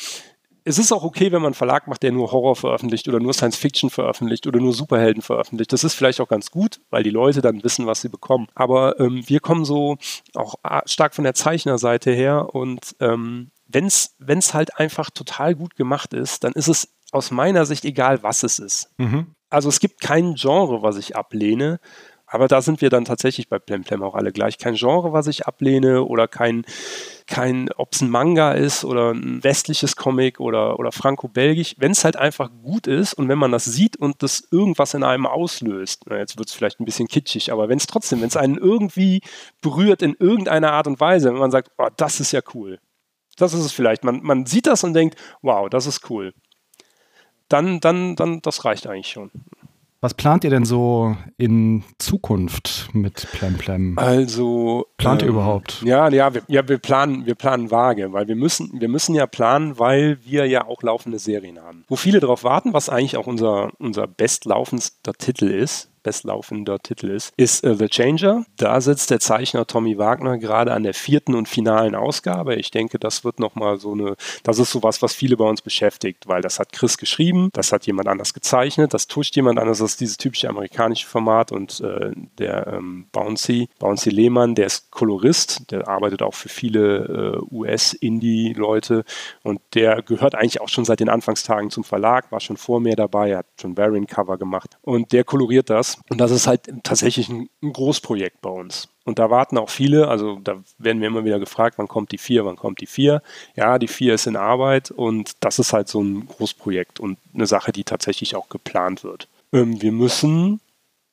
es ist auch okay, wenn man einen Verlag macht, der nur Horror veröffentlicht oder nur Science Fiction veröffentlicht oder nur Superhelden veröffentlicht. Das ist vielleicht auch ganz gut, weil die Leute dann wissen, was sie bekommen. Aber ähm, wir kommen so auch ah, stark von der Zeichnerseite her und ähm, wenn es halt einfach total gut gemacht ist, dann ist es aus meiner Sicht egal, was es ist. Also es gibt kein Genre, was ich ablehne. Aber da sind wir dann tatsächlich bei Plemplem auch alle gleich. Kein Genre, was ich ablehne oder kein, kein ob es ein Manga ist oder ein westliches Comic oder, oder franco-belgisch. Wenn es halt einfach gut ist und wenn man das sieht und das irgendwas in einem auslöst, na, jetzt wird es vielleicht ein bisschen kitschig, aber wenn es trotzdem, wenn es einen irgendwie berührt in irgendeiner Art und Weise, wenn man sagt, oh, das ist ja cool. Das ist es vielleicht. Man, man sieht das und denkt, wow, das ist cool. Dann, dann, dann, das reicht eigentlich schon. Was plant ihr denn so in Zukunft mit Plemplem? Also Plant ihr überhaupt? Ja, ja, wir, ja, wir planen, wir planen vage, weil wir müssen, wir müssen ja planen, weil wir ja auch laufende Serien haben. Wo viele drauf warten, was eigentlich auch unser, unser bestlaufendster Titel ist, bestlaufender Titel ist, ist äh, The Changer. Da sitzt der Zeichner Tommy Wagner gerade an der vierten und finalen Ausgabe. Ich denke, das wird nochmal so eine, das ist sowas, was viele bei uns beschäftigt, weil das hat Chris geschrieben, das hat jemand anders gezeichnet, das tuscht jemand anders, das ist dieses typische amerikanische Format und äh, der ähm, Bouncy, Bouncy Lehmann, der ist Kolorist, der arbeitet auch für viele äh, US-Indie-Leute und der gehört eigentlich auch schon seit den Anfangstagen zum Verlag, war schon vor mir dabei, hat schon Variant-Cover gemacht und der koloriert das und das ist halt tatsächlich ein, ein Großprojekt bei uns. Und da warten auch viele, also da werden wir immer wieder gefragt, wann kommt die vier, wann kommt die vier. Ja, die vier ist in Arbeit und das ist halt so ein Großprojekt und eine Sache, die tatsächlich auch geplant wird. Ähm, wir müssen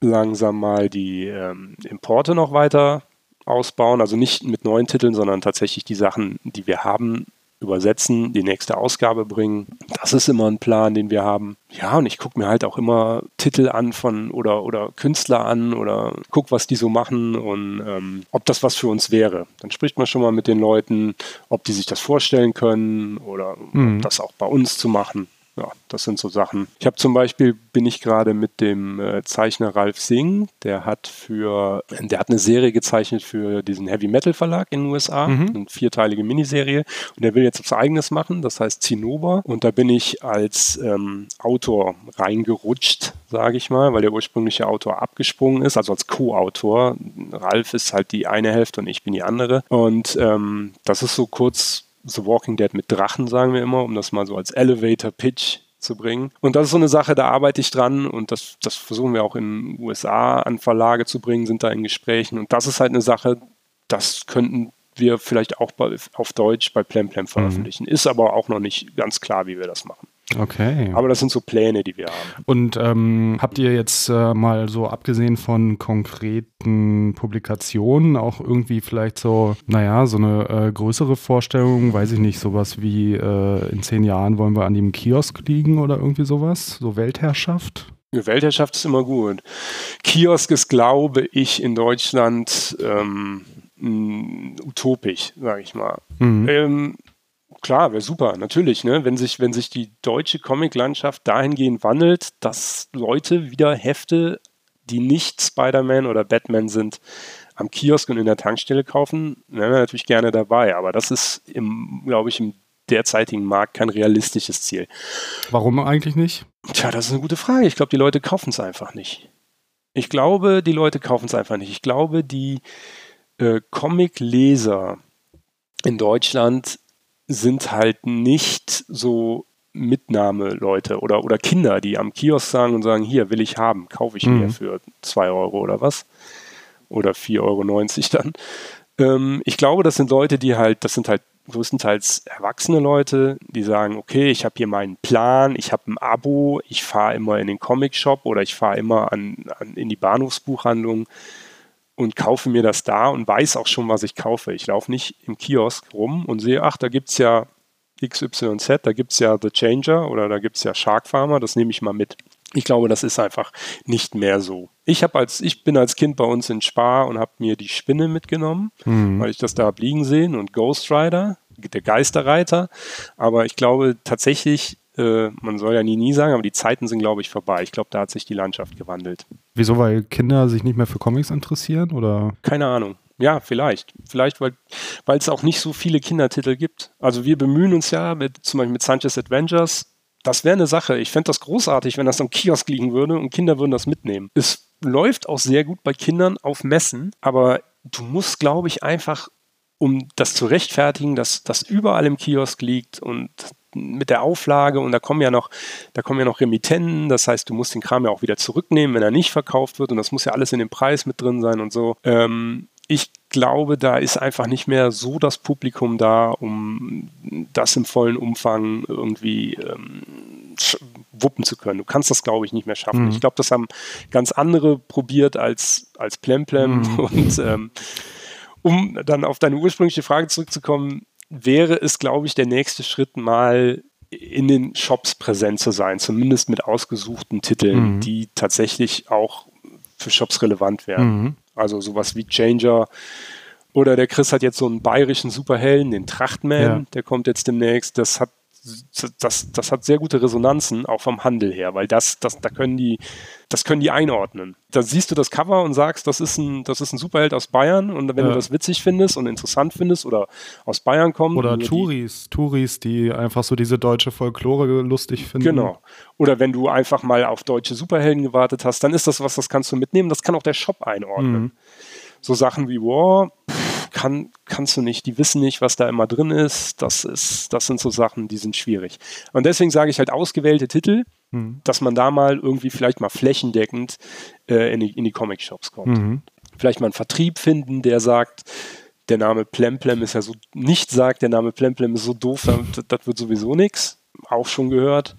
langsam mal die ähm, Importe noch weiter ausbauen, also nicht mit neuen Titeln, sondern tatsächlich die Sachen, die wir haben, übersetzen, die nächste Ausgabe bringen. Das ist immer ein Plan, den wir haben. Ja, und ich gucke mir halt auch immer Titel an von oder, oder Künstler an oder guck, was die so machen und ähm, ob das was für uns wäre. Dann spricht man schon mal mit den Leuten, ob die sich das vorstellen können oder Mhm. das auch bei uns zu machen. Ja, das sind so Sachen. Ich habe zum Beispiel, bin ich gerade mit dem äh, Zeichner Ralf Singh, der hat für, der hat eine Serie gezeichnet für diesen Heavy Metal Verlag in den USA, eine vierteilige Miniserie. Und der will jetzt was eigenes machen, das heißt Zinnober. Und da bin ich als ähm, Autor reingerutscht, sage ich mal, weil der ursprüngliche Autor abgesprungen ist, also als Co-Autor. Ralf ist halt die eine Hälfte und ich bin die andere. Und ähm, das ist so kurz The Walking Dead mit Drachen, sagen wir immer, um das mal so als Elevator Pitch zu bringen. Und das ist so eine Sache, da arbeite ich dran und das, das versuchen wir auch in den USA an Verlage zu bringen, sind da in Gesprächen. Und das ist halt eine Sache, das könnten wir vielleicht auch bei, auf Deutsch bei Plemplem veröffentlichen. Ist aber auch noch nicht ganz klar, wie wir das machen. Okay. Aber das sind so Pläne, die wir haben. Und ähm, habt ihr jetzt äh, mal so abgesehen von konkreten Publikationen auch irgendwie vielleicht so, naja, so eine äh, größere Vorstellung, weiß ich nicht, sowas wie äh, in zehn Jahren wollen wir an dem Kiosk liegen oder irgendwie sowas? So Weltherrschaft? Weltherrschaft ist immer gut. Kiosk ist, glaube ich, in Deutschland ähm, utopisch, sage ich mal. Mhm. Ähm, klar, wäre super, natürlich, ne? wenn, sich, wenn sich die deutsche Comic-Landschaft dahingehend wandelt, dass Leute wieder Hefte, die nicht Spider-Man oder Batman sind, am Kiosk und in der Tankstelle kaufen, wären wir natürlich gerne dabei. Aber das ist, glaube ich, im derzeitigen Markt kein realistisches Ziel. Warum eigentlich nicht? Tja, das ist eine gute Frage. Ich glaube, die Leute kaufen es einfach nicht. Ich glaube, die Leute kaufen es einfach nicht. Ich glaube, die äh, Comic-Leser in Deutschland sind halt nicht so Mitnahmeleute oder, oder Kinder, die am Kiosk sagen und sagen, hier will ich haben, kaufe ich mhm. mir für 2 Euro oder was. Oder 4,90 Euro dann. Ähm, ich glaube, das sind Leute, die halt, das sind halt größtenteils erwachsene Leute, die sagen, okay, ich habe hier meinen Plan, ich habe ein Abo, ich fahre immer in den Comic-Shop oder ich fahre immer an, an, in die Bahnhofsbuchhandlung und kaufe mir das da und weiß auch schon, was ich kaufe. Ich laufe nicht im Kiosk rum und sehe, ach, da gibt es ja XYZ, da gibt es ja The Changer oder da gibt es ja Shark Farmer, das nehme ich mal mit. Ich glaube, das ist einfach nicht mehr so. Ich habe als ich bin als Kind bei uns in Spar und habe mir die Spinne mitgenommen, mhm. weil ich das da liegen sehen und Ghost Rider, der Geisterreiter. Aber ich glaube tatsächlich, äh, man soll ja nie nie sagen, aber die Zeiten sind glaube ich vorbei. Ich glaube, da hat sich die Landschaft gewandelt. Wieso? Weil Kinder sich nicht mehr für Comics interessieren oder? Keine Ahnung. Ja, vielleicht. Vielleicht, weil es auch nicht so viele Kindertitel gibt. Also wir bemühen uns ja mit, zum Beispiel mit Sanchez Adventures das wäre eine Sache. Ich fände das großartig, wenn das am Kiosk liegen würde und Kinder würden das mitnehmen. Es läuft auch sehr gut bei Kindern auf Messen, aber du musst, glaube ich, einfach, um das zu rechtfertigen, dass das überall im Kiosk liegt und mit der Auflage und da kommen ja noch, da kommen ja noch Remittenten, das heißt, du musst den Kram ja auch wieder zurücknehmen, wenn er nicht verkauft wird und das muss ja alles in dem Preis mit drin sein und so. Ähm, ich glaube, da ist einfach nicht mehr so das Publikum da, um das im vollen Umfang irgendwie ähm, wuppen zu können. Du kannst das, glaube ich, nicht mehr schaffen. Mhm. Ich glaube, das haben ganz andere probiert als, als Plemplem. Mhm. Und ähm, um dann auf deine ursprüngliche Frage zurückzukommen, wäre es, glaube ich, der nächste Schritt mal in den Shops präsent zu sein, zumindest mit ausgesuchten Titeln, mhm. die tatsächlich auch für Shops relevant wären. Mhm. Also sowas wie Changer. Oder der Chris hat jetzt so einen bayerischen Superhelden, den Trachtman, ja. der kommt jetzt demnächst. Das hat das, das hat sehr gute Resonanzen, auch vom Handel her, weil das, das, da können die, das können die einordnen. Da siehst du das Cover und sagst, das ist ein, das ist ein Superheld aus Bayern und wenn ja. du das witzig findest und interessant findest oder aus Bayern kommt. Oder Touris, die, Touris, die einfach so diese deutsche Folklore lustig finden. Genau. Oder wenn du einfach mal auf deutsche Superhelden gewartet hast, dann ist das was, das kannst du mitnehmen, das kann auch der Shop einordnen. Mhm. So Sachen wie War, kann, kannst du nicht. Die wissen nicht, was da immer drin ist. Das ist, das sind so Sachen, die sind schwierig. Und deswegen sage ich halt ausgewählte Titel, mhm. dass man da mal irgendwie vielleicht mal flächendeckend äh, in die, in die Comic-Shops kommt. Mhm. Vielleicht mal einen Vertrieb finden, der sagt, der Name Plemplem ist ja so, nicht sagt, der Name Plemplem ist so doof, das, das wird sowieso nichts. Auch schon gehört.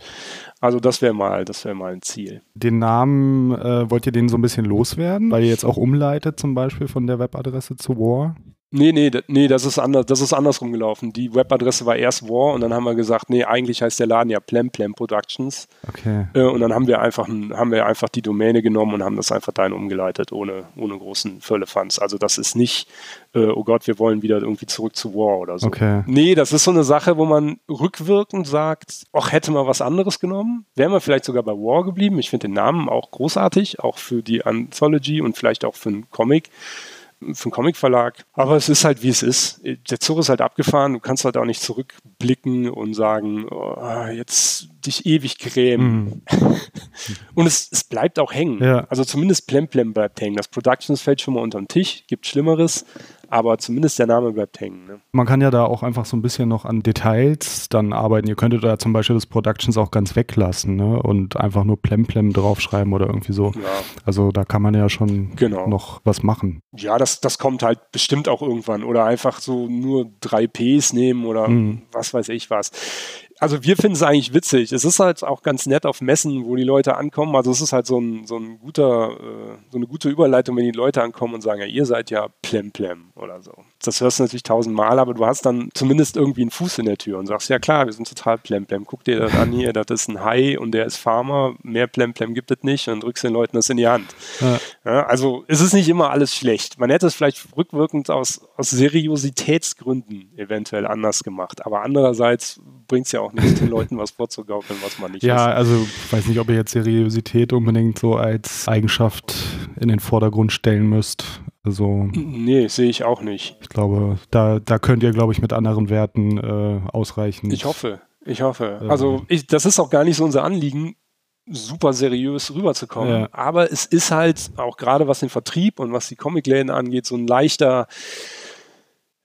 Also das wäre mal, das wäre mal ein Ziel. Den Namen äh, wollt ihr den so ein bisschen loswerden, weil ihr jetzt auch umleitet zum Beispiel von der Webadresse zu War? Nee, nee, nee, das ist anders, das ist andersrum gelaufen. Die Webadresse war erst War und dann haben wir gesagt, nee, eigentlich heißt der Laden ja Plem Plem Productions. Okay. Äh, und dann haben wir einfach haben wir einfach die Domäne genommen und haben das einfach dahin umgeleitet, ohne, ohne großen Völlefanz. Also das ist nicht, äh, oh Gott, wir wollen wieder irgendwie zurück zu War oder so. Okay. Nee, das ist so eine Sache, wo man rückwirkend sagt, ach, hätte man was anderes genommen, wären wir vielleicht sogar bei War geblieben. Ich finde den Namen auch großartig, auch für die Anthology und vielleicht auch für einen Comic für einen Comicverlag. Aber es ist halt, wie es ist. Der Zug ist halt abgefahren. Du kannst halt auch nicht zurückblicken und sagen, oh, jetzt dich ewig grämen. Mhm. und es, es bleibt auch hängen. Ja. Also zumindest Plemplem bleibt hängen. Das Productions fällt schon mal unter den Tisch. Gibt Schlimmeres aber zumindest der Name bleibt hängen. Ne? Man kann ja da auch einfach so ein bisschen noch an Details dann arbeiten. Ihr könntet da zum Beispiel das Productions auch ganz weglassen ne? und einfach nur Plemplem draufschreiben oder irgendwie so. Ja. Also da kann man ja schon genau. noch was machen. Ja, das, das kommt halt bestimmt auch irgendwann. Oder einfach so nur drei Ps nehmen oder mhm. was weiß ich was. Also wir finden es eigentlich witzig. Es ist halt auch ganz nett auf Messen, wo die Leute ankommen. Also es ist halt so ein, so ein guter, äh, so eine gute Überleitung, wenn die Leute ankommen und sagen, ja, ihr seid ja Plemplem oder so. Das hörst du natürlich tausendmal, aber du hast dann zumindest irgendwie einen Fuß in der Tür und sagst, ja klar, wir sind total Plemplem. Guck dir das an hier, das ist ein Hai und der ist Farmer. Mehr Plemplem gibt es nicht und drückst den Leuten das in die Hand. Ja. Ja, also es ist nicht immer alles schlecht. Man hätte es vielleicht rückwirkend aus, aus Seriositätsgründen eventuell anders gemacht. Aber andererseits bringt es ja auch nichts, den Leuten was vorzugaukeln, was man nicht Ja, ist. also ich weiß nicht, ob ihr jetzt Seriosität unbedingt so als Eigenschaft in den Vordergrund stellen müsst. Also, nee, sehe ich auch nicht. Ich glaube, da, da könnt ihr, glaube ich, mit anderen Werten äh, ausreichen. Ich hoffe, ich hoffe. Äh, also ich, das ist auch gar nicht so unser Anliegen, super seriös rüberzukommen. Ja. Aber es ist halt auch gerade was den Vertrieb und was die Comicläden angeht, so ein leichter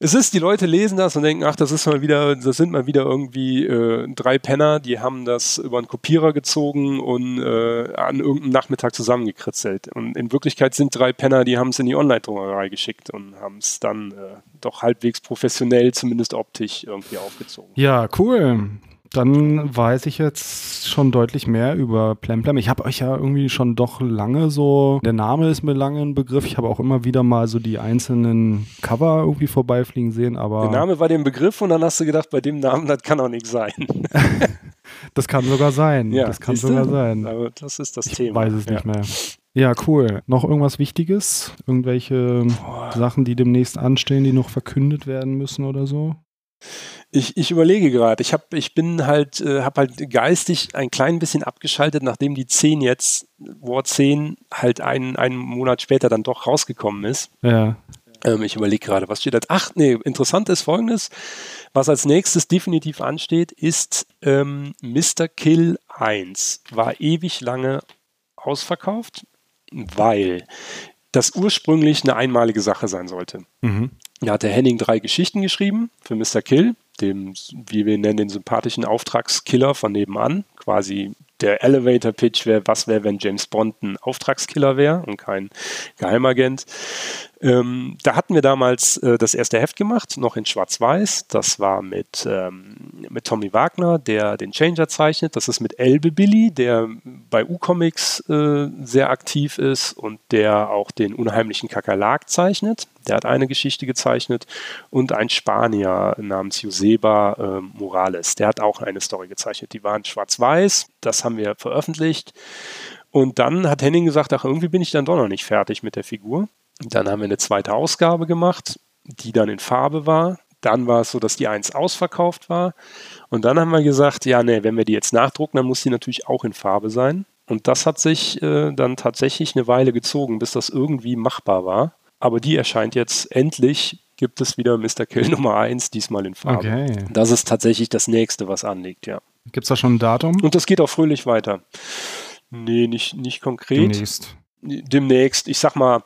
es ist, die Leute lesen das und denken, ach, das ist mal wieder, das sind mal wieder irgendwie äh, drei Penner, die haben das über einen Kopierer gezogen und äh, an irgendeinem Nachmittag zusammengekritzelt. Und in Wirklichkeit sind drei Penner, die haben es in die Online-Druckerei geschickt und haben es dann äh, doch halbwegs professionell, zumindest optisch, irgendwie aufgezogen. Ja, cool dann weiß ich jetzt schon deutlich mehr über Plemplem. Ich habe euch ja irgendwie schon doch lange so, der Name ist mir lange ein Begriff. Ich habe auch immer wieder mal so die einzelnen Cover irgendwie vorbeifliegen sehen, aber. Der Name war dem Begriff und dann hast du gedacht, bei dem Namen, das kann auch nichts sein. das kann sogar sein. Ja, das kann sogar sein. Aber das ist das ich Thema. Ich weiß es ja. nicht mehr. Ja, cool. Noch irgendwas Wichtiges? Irgendwelche Boah. Sachen, die demnächst anstehen, die noch verkündet werden müssen oder so? Ich, ich überlege gerade. Ich, hab, ich bin halt, äh, habe halt geistig ein klein bisschen abgeschaltet, nachdem die 10 jetzt, War 10, halt einen, einen Monat später dann doch rausgekommen ist. Ja. Ähm, ich überlege gerade, was steht da? Ach, nee, interessant ist folgendes. Was als nächstes definitiv ansteht, ist ähm, Mr. Kill 1. War ewig lange ausverkauft, weil das ursprünglich eine einmalige Sache sein sollte. Mhm. Da hat der Henning drei Geschichten geschrieben für Mr. Kill, dem, wie wir ihn nennen, den sympathischen Auftragskiller von nebenan. Quasi der Elevator-Pitch wäre, was wäre, wenn James Bond ein Auftragskiller wäre und kein Geheimagent. Ähm, da hatten wir damals äh, das erste Heft gemacht, noch in Schwarz-Weiß. Das war mit, ähm, mit Tommy Wagner, der den Changer zeichnet. Das ist mit Elbe Billy, der bei U-Comics äh, sehr aktiv ist und der auch den unheimlichen Kakerlak zeichnet. Der hat eine Geschichte gezeichnet und ein Spanier namens Joseba äh, Morales. Der hat auch eine Story gezeichnet. Die waren schwarz-weiß. Das haben wir veröffentlicht. Und dann hat Henning gesagt, ach, irgendwie bin ich dann doch noch nicht fertig mit der Figur. Dann haben wir eine zweite Ausgabe gemacht, die dann in Farbe war. Dann war es so, dass die 1 ausverkauft war. Und dann haben wir gesagt, ja, nee, wenn wir die jetzt nachdrucken, dann muss die natürlich auch in Farbe sein. Und das hat sich äh, dann tatsächlich eine Weile gezogen, bis das irgendwie machbar war. Aber die erscheint jetzt endlich, gibt es wieder Mr. Kill Nummer 1, diesmal in Farbe. Okay. Das ist tatsächlich das nächste, was anliegt, ja. Gibt es da schon ein Datum? Und das geht auch fröhlich weiter. Nee, nicht, nicht konkret. Demnächst. Demnächst. Ich sag mal,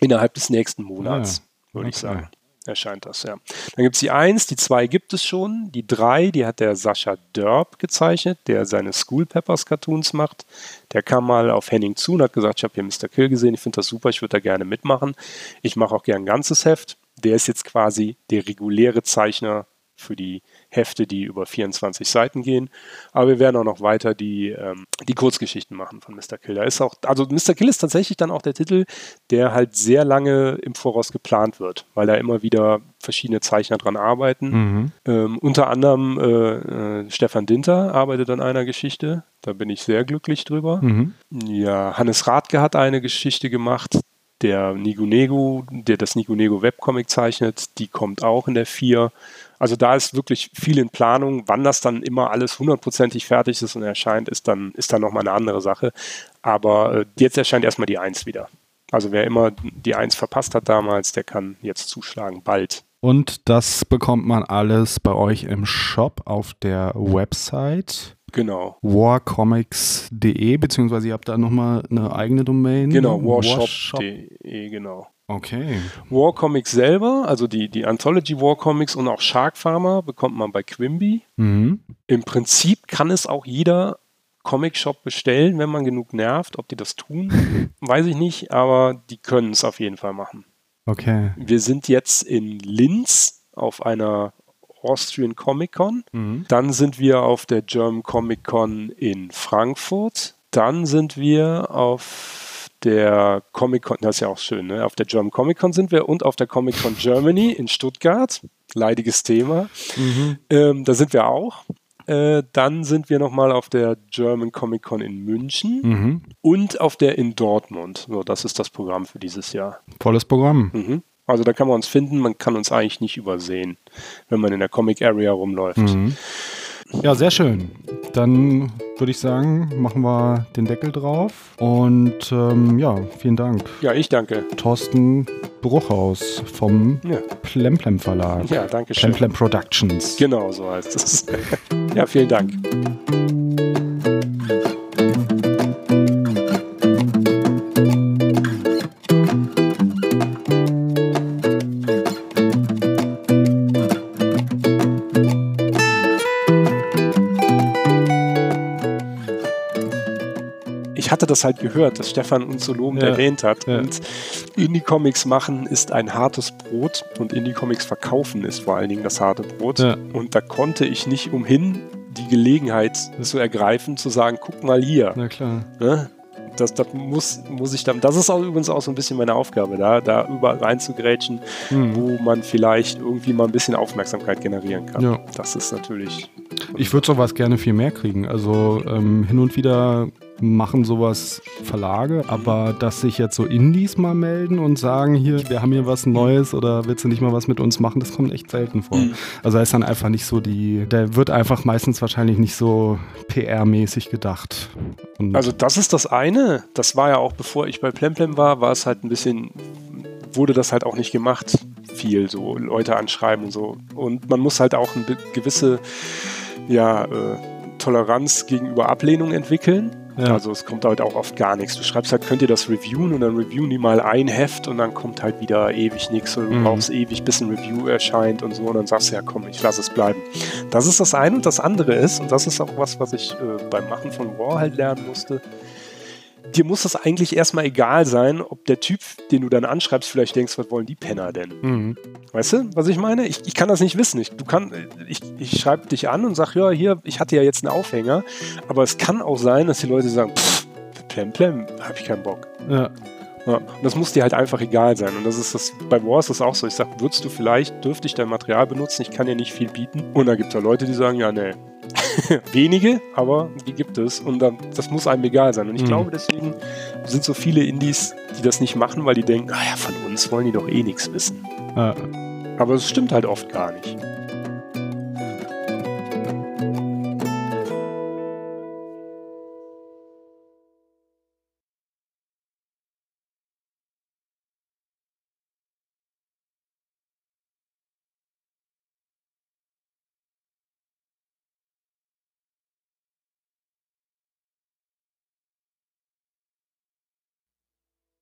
innerhalb des nächsten Monats, ja, würde okay. ich sagen. Erscheint das, ja. Dann gibt es die 1, die 2 gibt es schon. Die 3, die hat der Sascha Dörb gezeichnet, der seine School Peppers Cartoons macht. Der kam mal auf Henning zu und hat gesagt, ich habe hier Mr. Kill gesehen, ich finde das super, ich würde da gerne mitmachen. Ich mache auch gern ein ganzes Heft. Der ist jetzt quasi der reguläre Zeichner für die Hefte, die über 24 Seiten gehen. Aber wir werden auch noch weiter die, ähm, die Kurzgeschichten machen von Mr. Kill. Da ist auch, also Mr. Kill ist tatsächlich dann auch der Titel, der halt sehr lange im Voraus geplant wird, weil da immer wieder verschiedene Zeichner dran arbeiten. Mhm. Ähm, unter anderem äh, äh, Stefan Dinter arbeitet an einer Geschichte. Da bin ich sehr glücklich drüber. Mhm. Ja, Hannes Radke hat eine Geschichte gemacht der Nigunego, der das Nigunego Webcomic zeichnet, die kommt auch in der 4. Also da ist wirklich viel in Planung. Wann das dann immer alles hundertprozentig fertig ist und erscheint, ist dann, ist dann nochmal eine andere Sache. Aber äh, jetzt erscheint erstmal die 1 wieder. Also wer immer die 1 verpasst hat damals, der kann jetzt zuschlagen, bald. Und das bekommt man alles bei euch im Shop auf der Website. Genau. Warcomics.de, beziehungsweise ihr habt da nochmal eine eigene Domain. Genau, warshop.de, genau. Okay. War Comics selber, also die, die Anthology War Comics und auch Shark Farmer bekommt man bei Quimby. Mhm. Im Prinzip kann es auch jeder Comic-Shop bestellen, wenn man genug nervt. Ob die das tun, weiß ich nicht, aber die können es auf jeden Fall machen. Okay. Wir sind jetzt in Linz auf einer Austrian Comic Con. Mhm. Dann sind wir auf der German Comic Con in Frankfurt. Dann sind wir auf der Comic Con, das ist ja auch schön, ne? auf der German Comic Con sind wir und auf der Comic Con Germany in Stuttgart. Leidiges Thema. Mhm. Ähm, da sind wir auch. Äh, dann sind wir nochmal auf der German Comic Con in München mhm. und auf der in Dortmund. So, das ist das Programm für dieses Jahr. Volles Programm. Mhm. Also da kann man uns finden, man kann uns eigentlich nicht übersehen, wenn man in der Comic Area rumläuft. Mhm. Ja, sehr schön. Dann würde ich sagen, machen wir den Deckel drauf. Und ähm, ja, vielen Dank. Ja, ich danke. Thorsten Bruchhaus vom ja. Plemplem Verlag. Ja, danke schön. Plemplem Productions. Genau, so heißt es. ja, vielen Dank. Das halt gehört, dass Stefan uns so lobend ja, erwähnt hat. Ja. Und Indie-Comics machen ist ein hartes Brot und Indie-Comics verkaufen ist vor allen Dingen das harte Brot. Ja. Und da konnte ich nicht umhin, die Gelegenheit zu ergreifen, zu sagen, guck mal hier. Na klar. Ne? Das, das muss, muss ich dann, das ist auch übrigens auch so ein bisschen meine Aufgabe, da, da überall reinzugrätschen, mhm. wo man vielleicht irgendwie mal ein bisschen Aufmerksamkeit generieren kann. Ja. Das ist natürlich. Ich würde sowas gerne viel mehr kriegen. Also ähm, hin und wieder machen sowas Verlage, aber dass sich jetzt so Indies mal melden und sagen, hier, wir haben hier was Neues oder willst du nicht mal was mit uns machen, das kommt echt selten vor. Mhm. Also da ist dann einfach nicht so die, der wird einfach meistens wahrscheinlich nicht so PR-mäßig gedacht. Und also das ist das eine, das war ja auch bevor ich bei Plemplem war, war es halt ein bisschen, wurde das halt auch nicht gemacht, viel so Leute anschreiben und so. Und man muss halt auch eine gewisse, ja, äh, Toleranz gegenüber Ablehnung entwickeln. Ja. Also es kommt halt auch oft gar nichts. Du schreibst halt, könnt ihr das reviewen und dann reviewen die mal ein Heft und dann kommt halt wieder ewig nichts und du mhm. brauchst ewig, bis ein Review erscheint und so und dann sagst du ja komm, ich lasse es bleiben. Das ist das eine und das andere ist, und das ist auch was, was ich äh, beim Machen von War halt lernen musste, dir muss das eigentlich erstmal egal sein, ob der Typ, den du dann anschreibst, vielleicht denkst, was wollen die Penner denn? Mhm. Weißt du, was ich meine? Ich, ich kann das nicht wissen. Ich, du kann, ich, ich schreibe dich an und sage, ja, hier, ich hatte ja jetzt einen Aufhänger, aber es kann auch sein, dass die Leute sagen, pff, plem, plem, habe ich keinen Bock. Ja. Ja, und das muss dir halt einfach egal sein. Und das ist das, bei War ist das auch so. Ich sage, würdest du vielleicht, dürfte ich dein Material benutzen? Ich kann dir nicht viel bieten. Und da gibt es ja Leute, die sagen, ja, nee, wenige, aber die gibt es und dann, das muss einem egal sein. Und ich mhm. glaube, deswegen sind so viele Indies, die das nicht machen, weil die denken, naja, ah von uns wollen die doch eh nichts wissen. Ja. Aber es stimmt halt oft gar nicht.